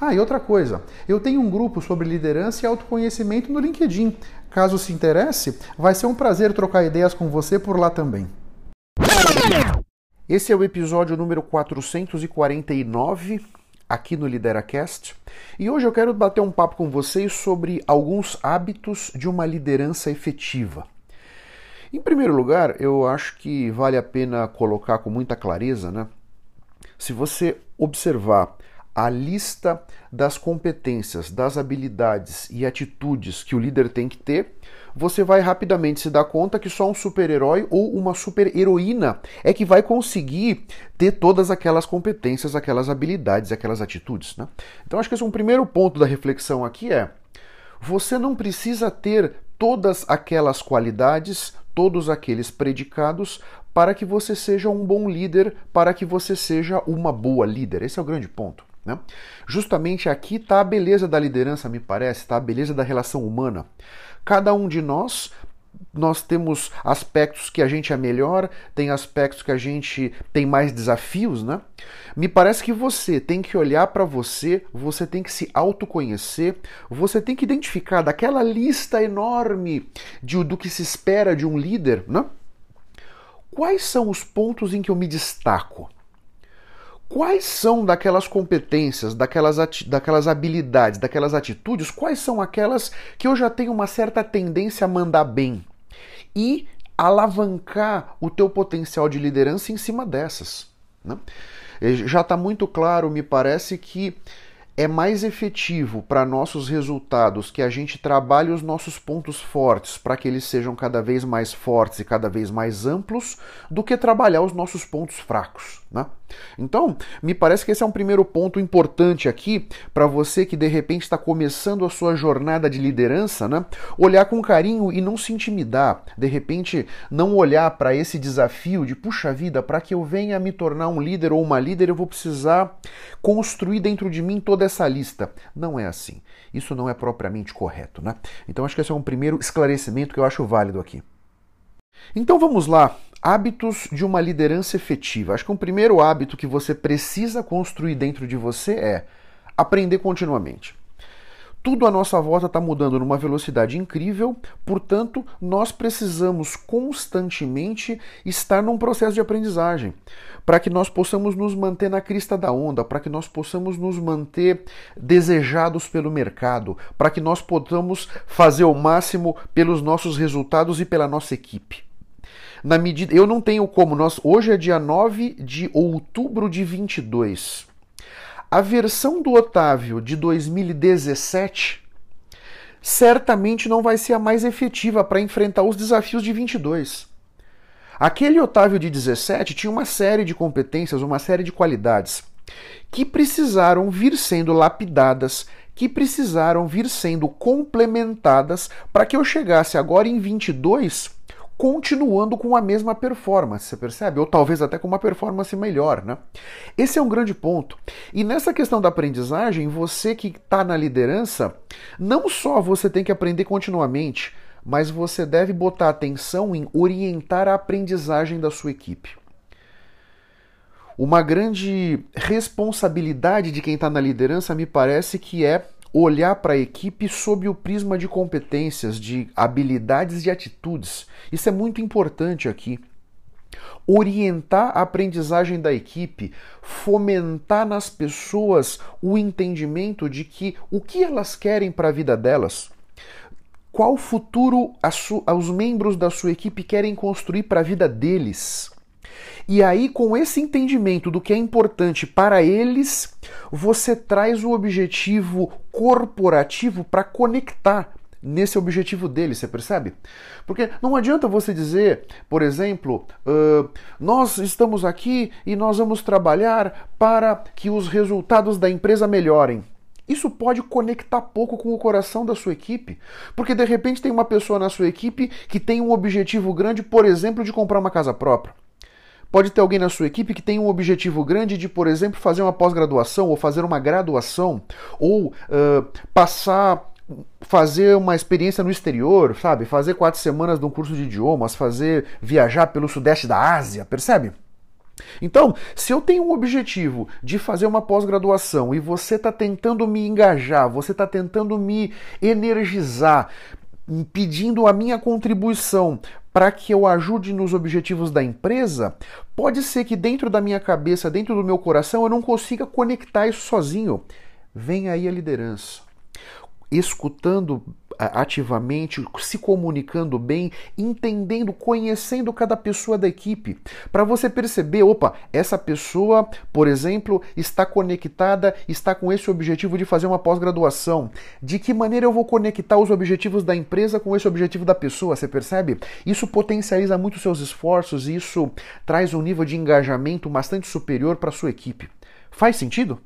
Ah, e outra coisa, eu tenho um grupo sobre liderança e autoconhecimento no LinkedIn. Caso se interesse, vai ser um prazer trocar ideias com você por lá também. Esse é o episódio número 449 aqui no LideraCast e hoje eu quero bater um papo com vocês sobre alguns hábitos de uma liderança efetiva. Em primeiro lugar, eu acho que vale a pena colocar com muita clareza, né? Se você observar a lista das competências, das habilidades e atitudes que o líder tem que ter, você vai rapidamente se dar conta que só um super-herói ou uma super-heroína é que vai conseguir ter todas aquelas competências, aquelas habilidades, aquelas atitudes. Né? Então acho que esse é um primeiro ponto da reflexão aqui é você não precisa ter todas aquelas qualidades, todos aqueles predicados para que você seja um bom líder, para que você seja uma boa líder. Esse é o grande ponto. Né? Justamente aqui está a beleza da liderança, me parece, está a beleza da relação humana. Cada um de nós nós temos aspectos que a gente é melhor, tem aspectos que a gente tem mais desafios, né? Me parece que você tem que olhar para você, você tem que se autoconhecer, você tem que identificar daquela lista enorme de, do que se espera de um líder, né? Quais são os pontos em que eu me destaco? Quais são daquelas competências, daquelas, daquelas habilidades, daquelas atitudes, quais são aquelas que eu já tenho uma certa tendência a mandar bem e alavancar o teu potencial de liderança em cima dessas. Né? Já está muito claro, me parece, que é mais efetivo para nossos resultados que a gente trabalhe os nossos pontos fortes para que eles sejam cada vez mais fortes e cada vez mais amplos do que trabalhar os nossos pontos fracos. Né? Então, me parece que esse é um primeiro ponto importante aqui para você que de repente está começando a sua jornada de liderança, né? olhar com carinho e não se intimidar. De repente, não olhar para esse desafio de, puxa vida, para que eu venha me tornar um líder ou uma líder, eu vou precisar construir dentro de mim toda essa lista. Não é assim. Isso não é propriamente correto. Né? Então, acho que esse é um primeiro esclarecimento que eu acho válido aqui. Então vamos lá Hábitos de uma liderança efetiva. Acho que um primeiro hábito que você precisa construir dentro de você é aprender continuamente. Tudo à nossa volta está mudando numa velocidade incrível, portanto, nós precisamos constantemente estar num processo de aprendizagem para que nós possamos nos manter na crista da onda, para que nós possamos nos manter desejados pelo mercado, para que nós possamos fazer o máximo pelos nossos resultados e pela nossa equipe na medida. Eu não tenho como. Nós, hoje é dia 9 de outubro de 22. A versão do Otávio de 2017 certamente não vai ser a mais efetiva para enfrentar os desafios de 22. Aquele Otávio de 17 tinha uma série de competências, uma série de qualidades que precisaram vir sendo lapidadas, que precisaram vir sendo complementadas para que eu chegasse agora em 22 continuando com a mesma performance, você percebe? Ou talvez até com uma performance melhor, né? Esse é um grande ponto. E nessa questão da aprendizagem, você que está na liderança, não só você tem que aprender continuamente, mas você deve botar atenção em orientar a aprendizagem da sua equipe. Uma grande responsabilidade de quem está na liderança me parece que é olhar para a equipe sob o prisma de competências, de habilidades e atitudes. Isso é muito importante aqui. orientar a aprendizagem da equipe, fomentar nas pessoas o entendimento de que o que elas querem para a vida delas, qual futuro os membros da sua equipe querem construir para a vida deles. E aí, com esse entendimento do que é importante para eles, você traz o objetivo corporativo para conectar nesse objetivo dele, você percebe? Porque não adianta você dizer, por exemplo, uh, nós estamos aqui e nós vamos trabalhar para que os resultados da empresa melhorem. Isso pode conectar pouco com o coração da sua equipe, porque de repente tem uma pessoa na sua equipe que tem um objetivo grande, por exemplo, de comprar uma casa própria. Pode ter alguém na sua equipe que tem um objetivo grande de, por exemplo, fazer uma pós-graduação ou fazer uma graduação ou uh, passar fazer uma experiência no exterior, sabe? Fazer quatro semanas de um curso de idiomas, fazer viajar pelo sudeste da Ásia, percebe? Então, se eu tenho um objetivo de fazer uma pós-graduação e você está tentando me engajar, você está tentando me energizar, pedindo a minha contribuição para que eu ajude nos objetivos da empresa, pode ser que dentro da minha cabeça, dentro do meu coração, eu não consiga conectar isso sozinho. Vem aí a liderança escutando ativamente, se comunicando bem, entendendo, conhecendo cada pessoa da equipe, para você perceber, opa, essa pessoa, por exemplo, está conectada, está com esse objetivo de fazer uma pós-graduação. De que maneira eu vou conectar os objetivos da empresa com esse objetivo da pessoa, você percebe? Isso potencializa muito seus esforços e isso traz um nível de engajamento bastante superior para sua equipe. Faz sentido?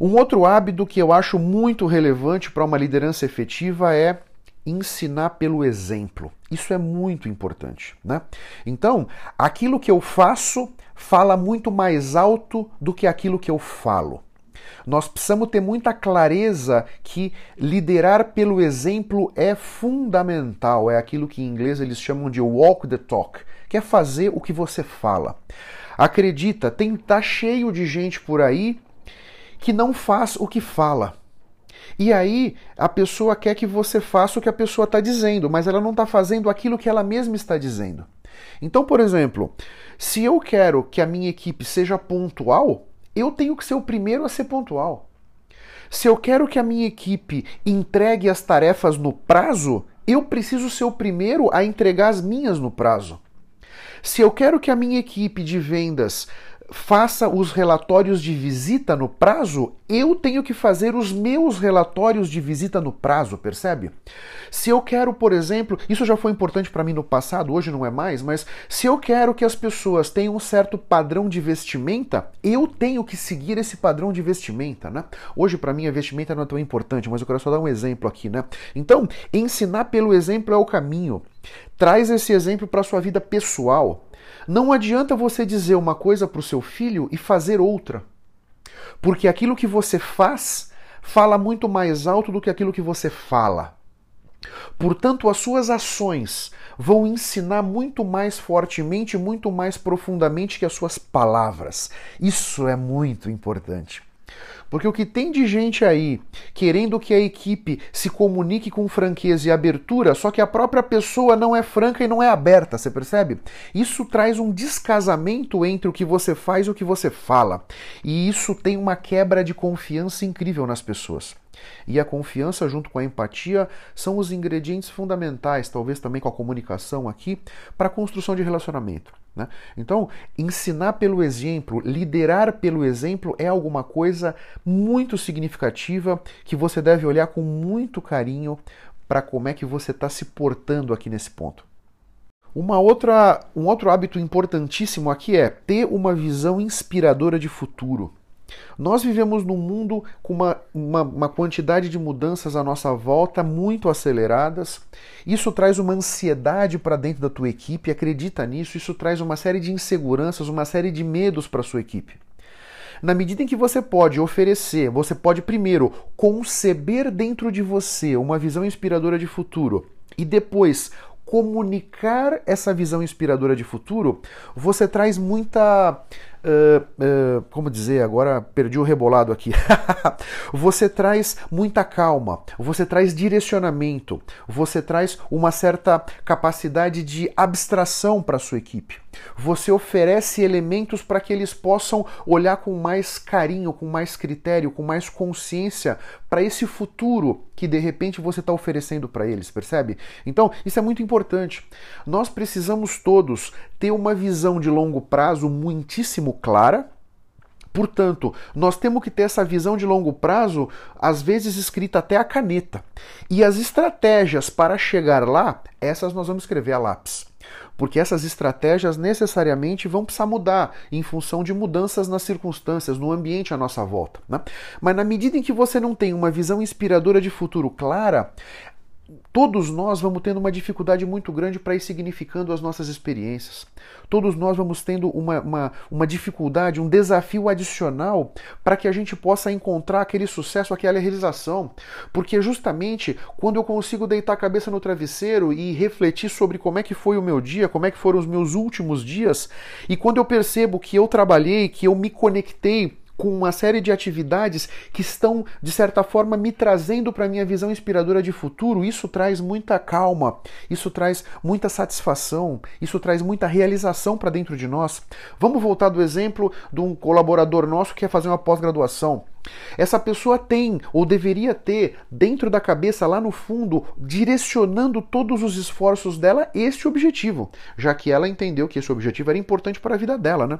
Um outro hábito que eu acho muito relevante para uma liderança efetiva é ensinar pelo exemplo. Isso é muito importante, né? Então, aquilo que eu faço fala muito mais alto do que aquilo que eu falo. Nós precisamos ter muita clareza que liderar pelo exemplo é fundamental, é aquilo que em inglês eles chamam de walk the talk, que é fazer o que você fala. Acredita, tem tá cheio de gente por aí que não faz o que fala. E aí a pessoa quer que você faça o que a pessoa está dizendo, mas ela não está fazendo aquilo que ela mesma está dizendo. Então, por exemplo, se eu quero que a minha equipe seja pontual, eu tenho que ser o primeiro a ser pontual. Se eu quero que a minha equipe entregue as tarefas no prazo, eu preciso ser o primeiro a entregar as minhas no prazo. Se eu quero que a minha equipe de vendas faça os relatórios de visita no prazo, eu tenho que fazer os meus relatórios de visita no prazo, percebe? Se eu quero, por exemplo, isso já foi importante para mim no passado, hoje não é mais, mas se eu quero que as pessoas tenham um certo padrão de vestimenta, eu tenho que seguir esse padrão de vestimenta, né? Hoje para mim a vestimenta não é tão importante, mas eu quero só dar um exemplo aqui, né? Então, ensinar pelo exemplo é o caminho. Traz esse exemplo para sua vida pessoal. Não adianta você dizer uma coisa para o seu filho e fazer outra. Porque aquilo que você faz fala muito mais alto do que aquilo que você fala. Portanto, as suas ações vão ensinar muito mais fortemente, muito mais profundamente que as suas palavras. Isso é muito importante. Porque o que tem de gente aí querendo que a equipe se comunique com franqueza e abertura, só que a própria pessoa não é franca e não é aberta, você percebe? Isso traz um descasamento entre o que você faz e o que você fala. E isso tem uma quebra de confiança incrível nas pessoas. E a confiança, junto com a empatia, são os ingredientes fundamentais, talvez também com a comunicação aqui, para a construção de relacionamento. Né? Então, ensinar pelo exemplo, liderar pelo exemplo é alguma coisa muito significativa que você deve olhar com muito carinho para como é que você está se portando aqui nesse ponto. Uma outra, um outro hábito importantíssimo aqui é ter uma visão inspiradora de futuro. Nós vivemos num mundo com uma, uma, uma, quantidade de mudanças à nossa volta muito aceleradas. Isso traz uma ansiedade para dentro da tua equipe, acredita nisso. Isso traz uma série de inseguranças, uma série de medos para a sua equipe. Na medida em que você pode oferecer, você pode primeiro conceber dentro de você uma visão inspiradora de futuro e depois comunicar essa visão inspiradora de futuro, você traz muita uh, como dizer, agora perdi o rebolado aqui. você traz muita calma, você traz direcionamento, você traz uma certa capacidade de abstração para sua equipe. Você oferece elementos para que eles possam olhar com mais carinho, com mais critério, com mais consciência para esse futuro que de repente você está oferecendo para eles, percebe? Então, isso é muito importante. Nós precisamos todos ter uma visão de longo prazo muitíssimo clara. Portanto, nós temos que ter essa visão de longo prazo, às vezes escrita até a caneta. E as estratégias para chegar lá, essas nós vamos escrever a lápis porque essas estratégias necessariamente vão precisar mudar em função de mudanças nas circunstâncias, no ambiente à nossa volta. Né? Mas na medida em que você não tem uma visão inspiradora de futuro clara, Todos nós vamos tendo uma dificuldade muito grande para ir significando as nossas experiências. Todos nós vamos tendo uma, uma, uma dificuldade, um desafio adicional para que a gente possa encontrar aquele sucesso, aquela realização. Porque justamente quando eu consigo deitar a cabeça no travesseiro e refletir sobre como é que foi o meu dia, como é que foram os meus últimos dias, e quando eu percebo que eu trabalhei, que eu me conectei com uma série de atividades que estão, de certa forma, me trazendo para a minha visão inspiradora de futuro. Isso traz muita calma, isso traz muita satisfação, isso traz muita realização para dentro de nós. Vamos voltar do exemplo de um colaborador nosso que quer fazer uma pós-graduação. Essa pessoa tem, ou deveria ter, dentro da cabeça, lá no fundo, direcionando todos os esforços dela este objetivo, já que ela entendeu que esse objetivo era importante para a vida dela, né?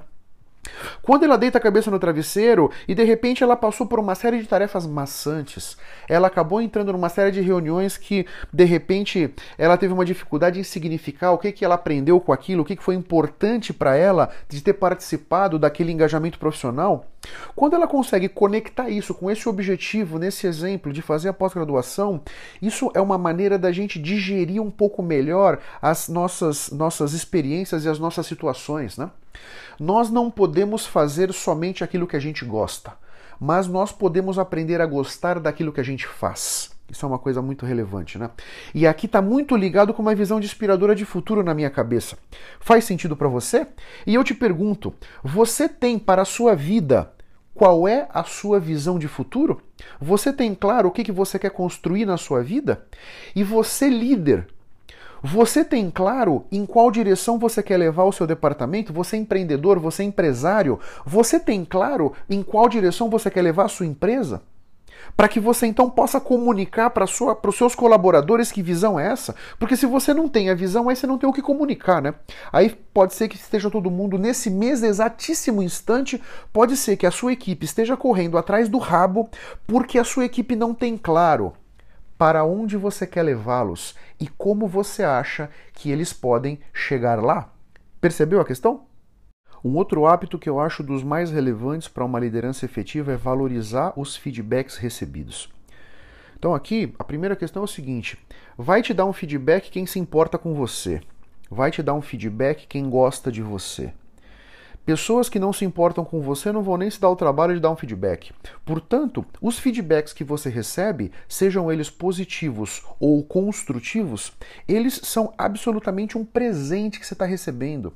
Quando ela deita a cabeça no travesseiro e de repente ela passou por uma série de tarefas maçantes, ela acabou entrando numa série de reuniões que de repente ela teve uma dificuldade em significar o que, que ela aprendeu com aquilo, o que, que foi importante para ela de ter participado daquele engajamento profissional. Quando ela consegue conectar isso com esse objetivo, nesse exemplo de fazer a pós-graduação, isso é uma maneira da gente digerir um pouco melhor as nossas, nossas experiências e as nossas situações, né? Nós não podemos fazer somente aquilo que a gente gosta, mas nós podemos aprender a gostar daquilo que a gente faz. Isso é uma coisa muito relevante, né? E aqui está muito ligado com uma visão de inspiradora de futuro na minha cabeça. Faz sentido para você? E eu te pergunto: você tem para a sua vida qual é a sua visão de futuro? Você tem claro o que, que você quer construir na sua vida? E você, líder, você tem claro em qual direção você quer levar o seu departamento? Você é empreendedor, você é empresário? Você tem claro em qual direção você quer levar a sua empresa? Para que você então possa comunicar para os seus colaboradores que visão é essa. Porque se você não tem a visão, aí você não tem o que comunicar, né? Aí pode ser que esteja todo mundo nesse mês exatíssimo instante, pode ser que a sua equipe esteja correndo atrás do rabo porque a sua equipe não tem claro para onde você quer levá-los e como você acha que eles podem chegar lá. Percebeu a questão? Um outro hábito que eu acho dos mais relevantes para uma liderança efetiva é valorizar os feedbacks recebidos. Então, aqui, a primeira questão é o seguinte: vai te dar um feedback quem se importa com você, vai te dar um feedback quem gosta de você. Pessoas que não se importam com você não vão nem se dar o trabalho de dar um feedback. Portanto, os feedbacks que você recebe, sejam eles positivos ou construtivos, eles são absolutamente um presente que você está recebendo.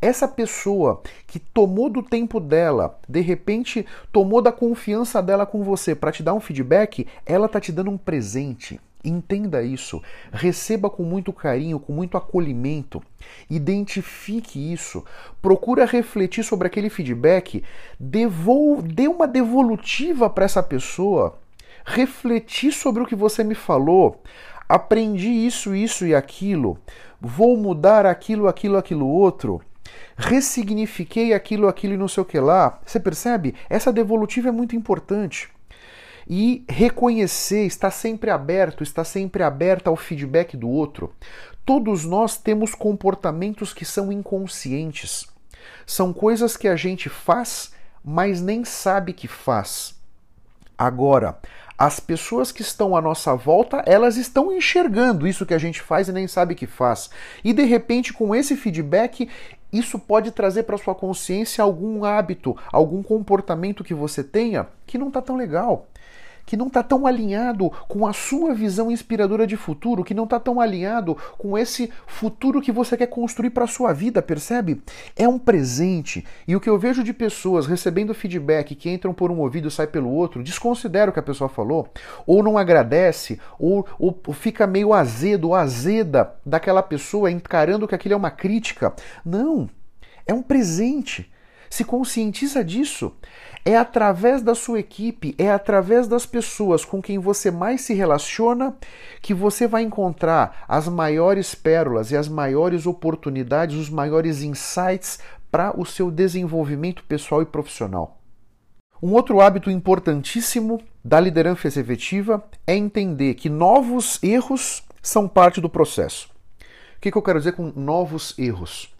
Essa pessoa que tomou do tempo dela, de repente tomou da confiança dela com você para te dar um feedback, ela está te dando um presente. Entenda isso, receba com muito carinho, com muito acolhimento, identifique isso, procura refletir sobre aquele feedback, devol... dê uma devolutiva para essa pessoa, refletir sobre o que você me falou, aprendi isso, isso e aquilo, vou mudar aquilo, aquilo, aquilo outro, ressignifiquei aquilo, aquilo e não sei o que lá. Você percebe? Essa devolutiva é muito importante e reconhecer, estar sempre aberto, estar sempre aberto ao feedback do outro. Todos nós temos comportamentos que são inconscientes. São coisas que a gente faz, mas nem sabe que faz. Agora, as pessoas que estão à nossa volta, elas estão enxergando isso que a gente faz e nem sabe que faz. E de repente, com esse feedback, isso pode trazer para sua consciência algum hábito, algum comportamento que você tenha que não está tão legal que não está tão alinhado com a sua visão inspiradora de futuro, que não está tão alinhado com esse futuro que você quer construir para a sua vida, percebe? É um presente. E o que eu vejo de pessoas recebendo feedback que entram por um ouvido e sai pelo outro, desconsidera o que a pessoa falou, ou não agradece, ou, ou fica meio azedo azeda daquela pessoa encarando que aquilo é uma crítica. Não, é um presente. Se conscientiza disso. É através da sua equipe, é através das pessoas com quem você mais se relaciona que você vai encontrar as maiores pérolas e as maiores oportunidades, os maiores insights para o seu desenvolvimento pessoal e profissional. Um outro hábito importantíssimo da liderança efetiva é entender que novos erros são parte do processo. O que, eu quero dizer com novos erros?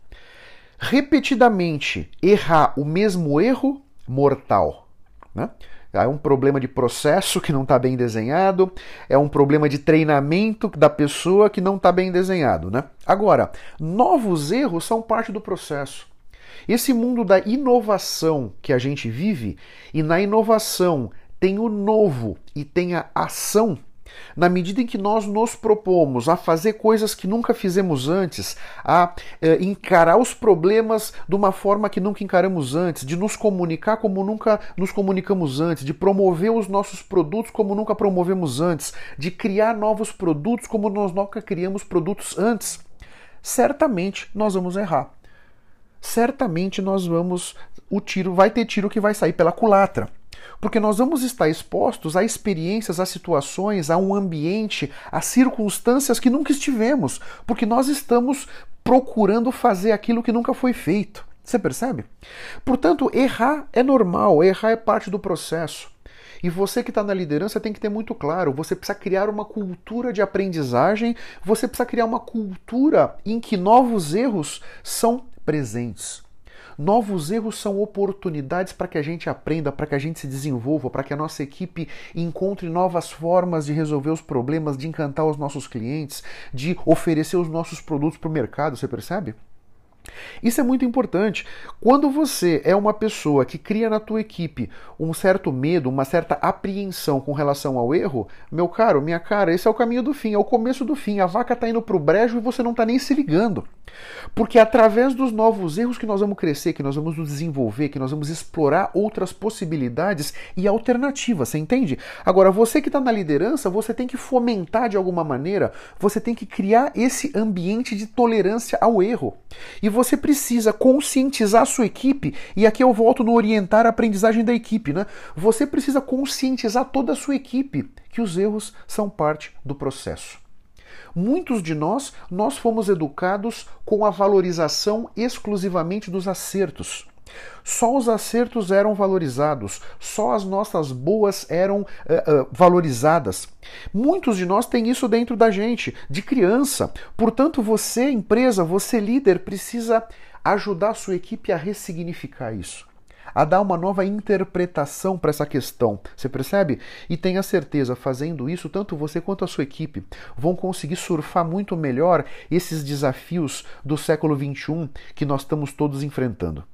Repetidamente errar o mesmo erro mortal. Né? É um problema de processo que não está bem desenhado, é um problema de treinamento da pessoa que não está bem desenhado. Né? Agora, novos erros são parte do processo. Esse mundo da inovação que a gente vive, e na inovação tem o novo e tem a ação na medida em que nós nos propomos a fazer coisas que nunca fizemos antes, a eh, encarar os problemas de uma forma que nunca encaramos antes, de nos comunicar como nunca nos comunicamos antes, de promover os nossos produtos como nunca promovemos antes, de criar novos produtos como nós nunca criamos produtos antes, certamente nós vamos errar. Certamente nós vamos o tiro vai ter tiro que vai sair pela culatra porque nós vamos estar expostos a experiências, a situações, a um ambiente, a circunstâncias que nunca estivemos, porque nós estamos procurando fazer aquilo que nunca foi feito. Você percebe? Portanto, errar é normal, errar é parte do processo. E você que está na liderança tem que ter muito claro: você precisa criar uma cultura de aprendizagem, você precisa criar uma cultura em que novos erros são presentes. Novos erros são oportunidades para que a gente aprenda, para que a gente se desenvolva, para que a nossa equipe encontre novas formas de resolver os problemas, de encantar os nossos clientes, de oferecer os nossos produtos para o mercado, você percebe? Isso é muito importante. Quando você é uma pessoa que cria na tua equipe um certo medo, uma certa apreensão com relação ao erro, meu caro, minha cara, esse é o caminho do fim, é o começo do fim. A vaca está indo para o brejo e você não está nem se ligando. Porque é através dos novos erros que nós vamos crescer, que nós vamos nos desenvolver, que nós vamos explorar outras possibilidades e alternativas, você entende? Agora, você que está na liderança, você tem que fomentar de alguma maneira, você tem que criar esse ambiente de tolerância ao erro. E você precisa conscientizar a sua equipe, e aqui eu volto no orientar a aprendizagem da equipe, né? Você precisa conscientizar toda a sua equipe que os erros são parte do processo. Muitos de nós, nós fomos educados com a valorização exclusivamente dos acertos. Só os acertos eram valorizados, só as nossas boas eram uh, uh, valorizadas. Muitos de nós têm isso dentro da gente, de criança. Portanto, você, empresa, você, líder, precisa ajudar a sua equipe a ressignificar isso a dar uma nova interpretação para essa questão. Você percebe? E tenha certeza, fazendo isso, tanto você quanto a sua equipe vão conseguir surfar muito melhor esses desafios do século XXI que nós estamos todos enfrentando.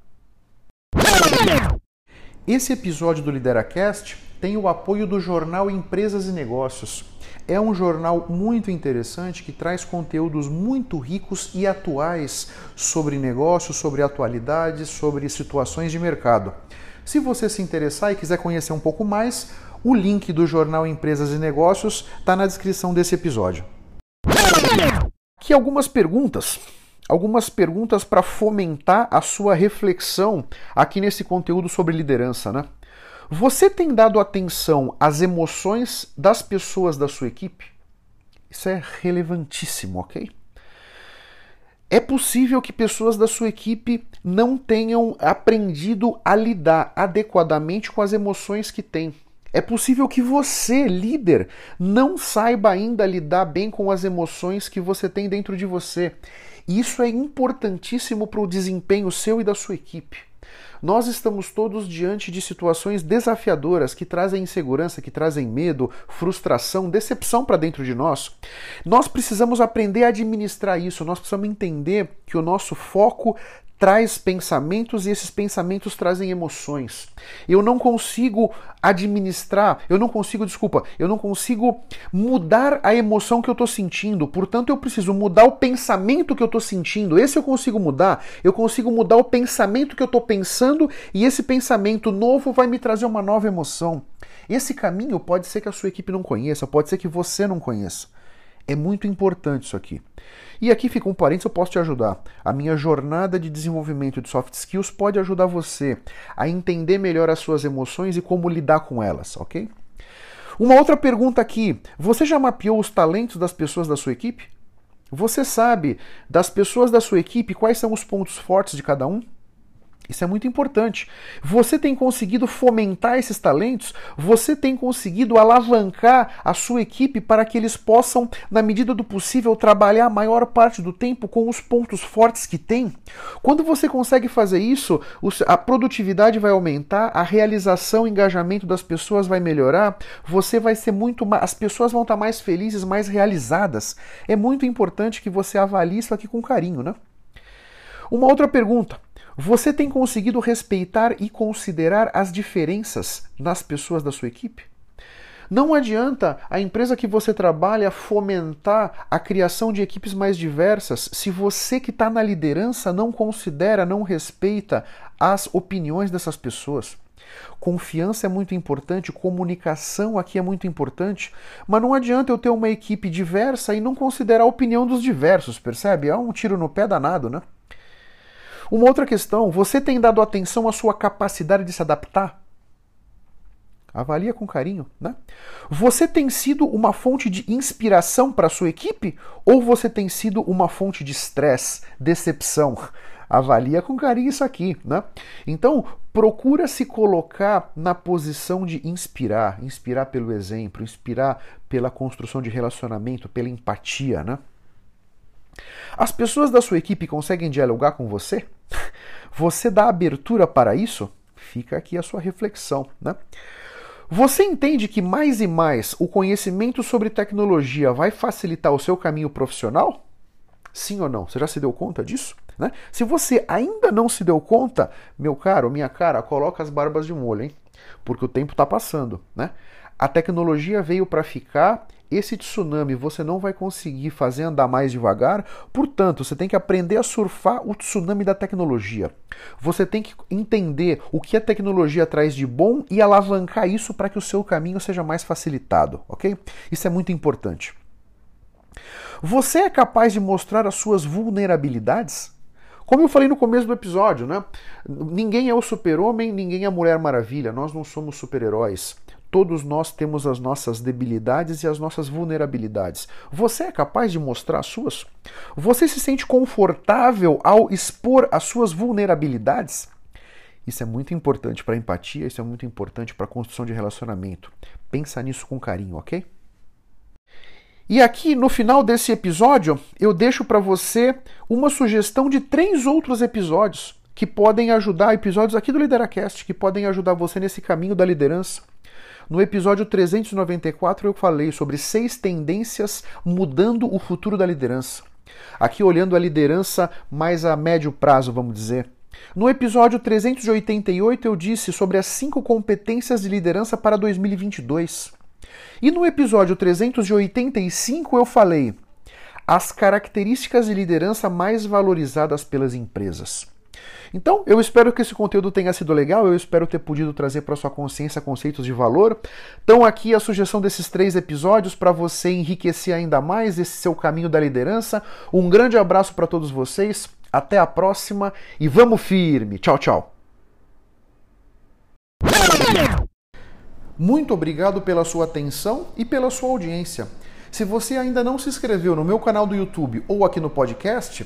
Esse episódio do LideraCast tem o apoio do jornal Empresas e Negócios. É um jornal muito interessante que traz conteúdos muito ricos e atuais sobre negócios, sobre atualidades, sobre situações de mercado. Se você se interessar e quiser conhecer um pouco mais, o link do jornal Empresas e Negócios está na descrição desse episódio. Aqui algumas perguntas algumas perguntas para fomentar a sua reflexão aqui nesse conteúdo sobre liderança, né? Você tem dado atenção às emoções das pessoas da sua equipe? Isso é relevantíssimo, ok? É possível que pessoas da sua equipe não tenham aprendido a lidar adequadamente com as emoções que têm. É possível que você, líder, não saiba ainda lidar bem com as emoções que você tem dentro de você. Isso é importantíssimo para o desempenho seu e da sua equipe. Nós estamos todos diante de situações desafiadoras que trazem insegurança, que trazem medo, frustração, decepção para dentro de nós. Nós precisamos aprender a administrar isso, nós precisamos entender que o nosso foco traz pensamentos e esses pensamentos trazem emoções. Eu não consigo administrar, eu não consigo, desculpa, eu não consigo mudar a emoção que eu estou sentindo, portanto eu preciso mudar o pensamento que eu estou sentindo. Esse eu consigo mudar, eu consigo mudar o pensamento que eu estou pensando e esse pensamento novo vai me trazer uma nova emoção. Esse caminho pode ser que a sua equipe não conheça, pode ser que você não conheça. É muito importante isso aqui. E aqui fica um parênteses, eu posso te ajudar. A minha jornada de desenvolvimento de soft skills pode ajudar você a entender melhor as suas emoções e como lidar com elas, ok? Uma outra pergunta aqui: você já mapeou os talentos das pessoas da sua equipe? Você sabe das pessoas da sua equipe quais são os pontos fortes de cada um? Isso é muito importante. Você tem conseguido fomentar esses talentos, você tem conseguido alavancar a sua equipe para que eles possam, na medida do possível, trabalhar a maior parte do tempo com os pontos fortes que têm. Quando você consegue fazer isso, a produtividade vai aumentar, a realização, o engajamento das pessoas vai melhorar, você vai ser muito mais. As pessoas vão estar mais felizes, mais realizadas. É muito importante que você avalie isso aqui com carinho, né? Uma outra pergunta. Você tem conseguido respeitar e considerar as diferenças nas pessoas da sua equipe? Não adianta a empresa que você trabalha fomentar a criação de equipes mais diversas se você que está na liderança não considera, não respeita as opiniões dessas pessoas. Confiança é muito importante, comunicação aqui é muito importante, mas não adianta eu ter uma equipe diversa e não considerar a opinião dos diversos, percebe? É um tiro no pé danado, né? Uma outra questão, você tem dado atenção à sua capacidade de se adaptar? Avalia com carinho, né? Você tem sido uma fonte de inspiração para sua equipe ou você tem sido uma fonte de estresse, decepção? Avalia com carinho isso aqui, né? Então, procura se colocar na posição de inspirar, inspirar pelo exemplo, inspirar pela construção de relacionamento, pela empatia, né? As pessoas da sua equipe conseguem dialogar com você? Você dá abertura para isso? Fica aqui a sua reflexão, né? Você entende que mais e mais o conhecimento sobre tecnologia vai facilitar o seu caminho profissional? Sim ou não? Você já se deu conta disso? Né? Se você ainda não se deu conta, meu caro, minha cara, coloca as barbas de molho, hein? Porque o tempo está passando, né? A tecnologia veio para ficar esse tsunami você não vai conseguir fazer andar mais devagar, portanto, você tem que aprender a surfar o tsunami da tecnologia. Você tem que entender o que a tecnologia traz de bom e alavancar isso para que o seu caminho seja mais facilitado, ok? Isso é muito importante. Você é capaz de mostrar as suas vulnerabilidades? Como eu falei no começo do episódio, né? Ninguém é o super-homem, ninguém é a Mulher Maravilha, nós não somos super-heróis. Todos nós temos as nossas debilidades e as nossas vulnerabilidades. Você é capaz de mostrar as suas? Você se sente confortável ao expor as suas vulnerabilidades? Isso é muito importante para a empatia, isso é muito importante para a construção de relacionamento. Pensa nisso com carinho, ok? E aqui no final desse episódio, eu deixo para você uma sugestão de três outros episódios que podem ajudar, episódios aqui do Lideracast, que podem ajudar você nesse caminho da liderança. No episódio 394 eu falei sobre seis tendências mudando o futuro da liderança. Aqui olhando a liderança mais a médio prazo, vamos dizer. No episódio 388 eu disse sobre as cinco competências de liderança para 2022. E no episódio 385 eu falei as características de liderança mais valorizadas pelas empresas. Então, eu espero que esse conteúdo tenha sido legal, eu espero ter podido trazer para sua consciência conceitos de valor. Então, aqui a sugestão desses três episódios para você enriquecer ainda mais esse seu caminho da liderança. Um grande abraço para todos vocês, até a próxima e vamos firme. Tchau, tchau. Muito obrigado pela sua atenção e pela sua audiência. Se você ainda não se inscreveu no meu canal do YouTube ou aqui no podcast,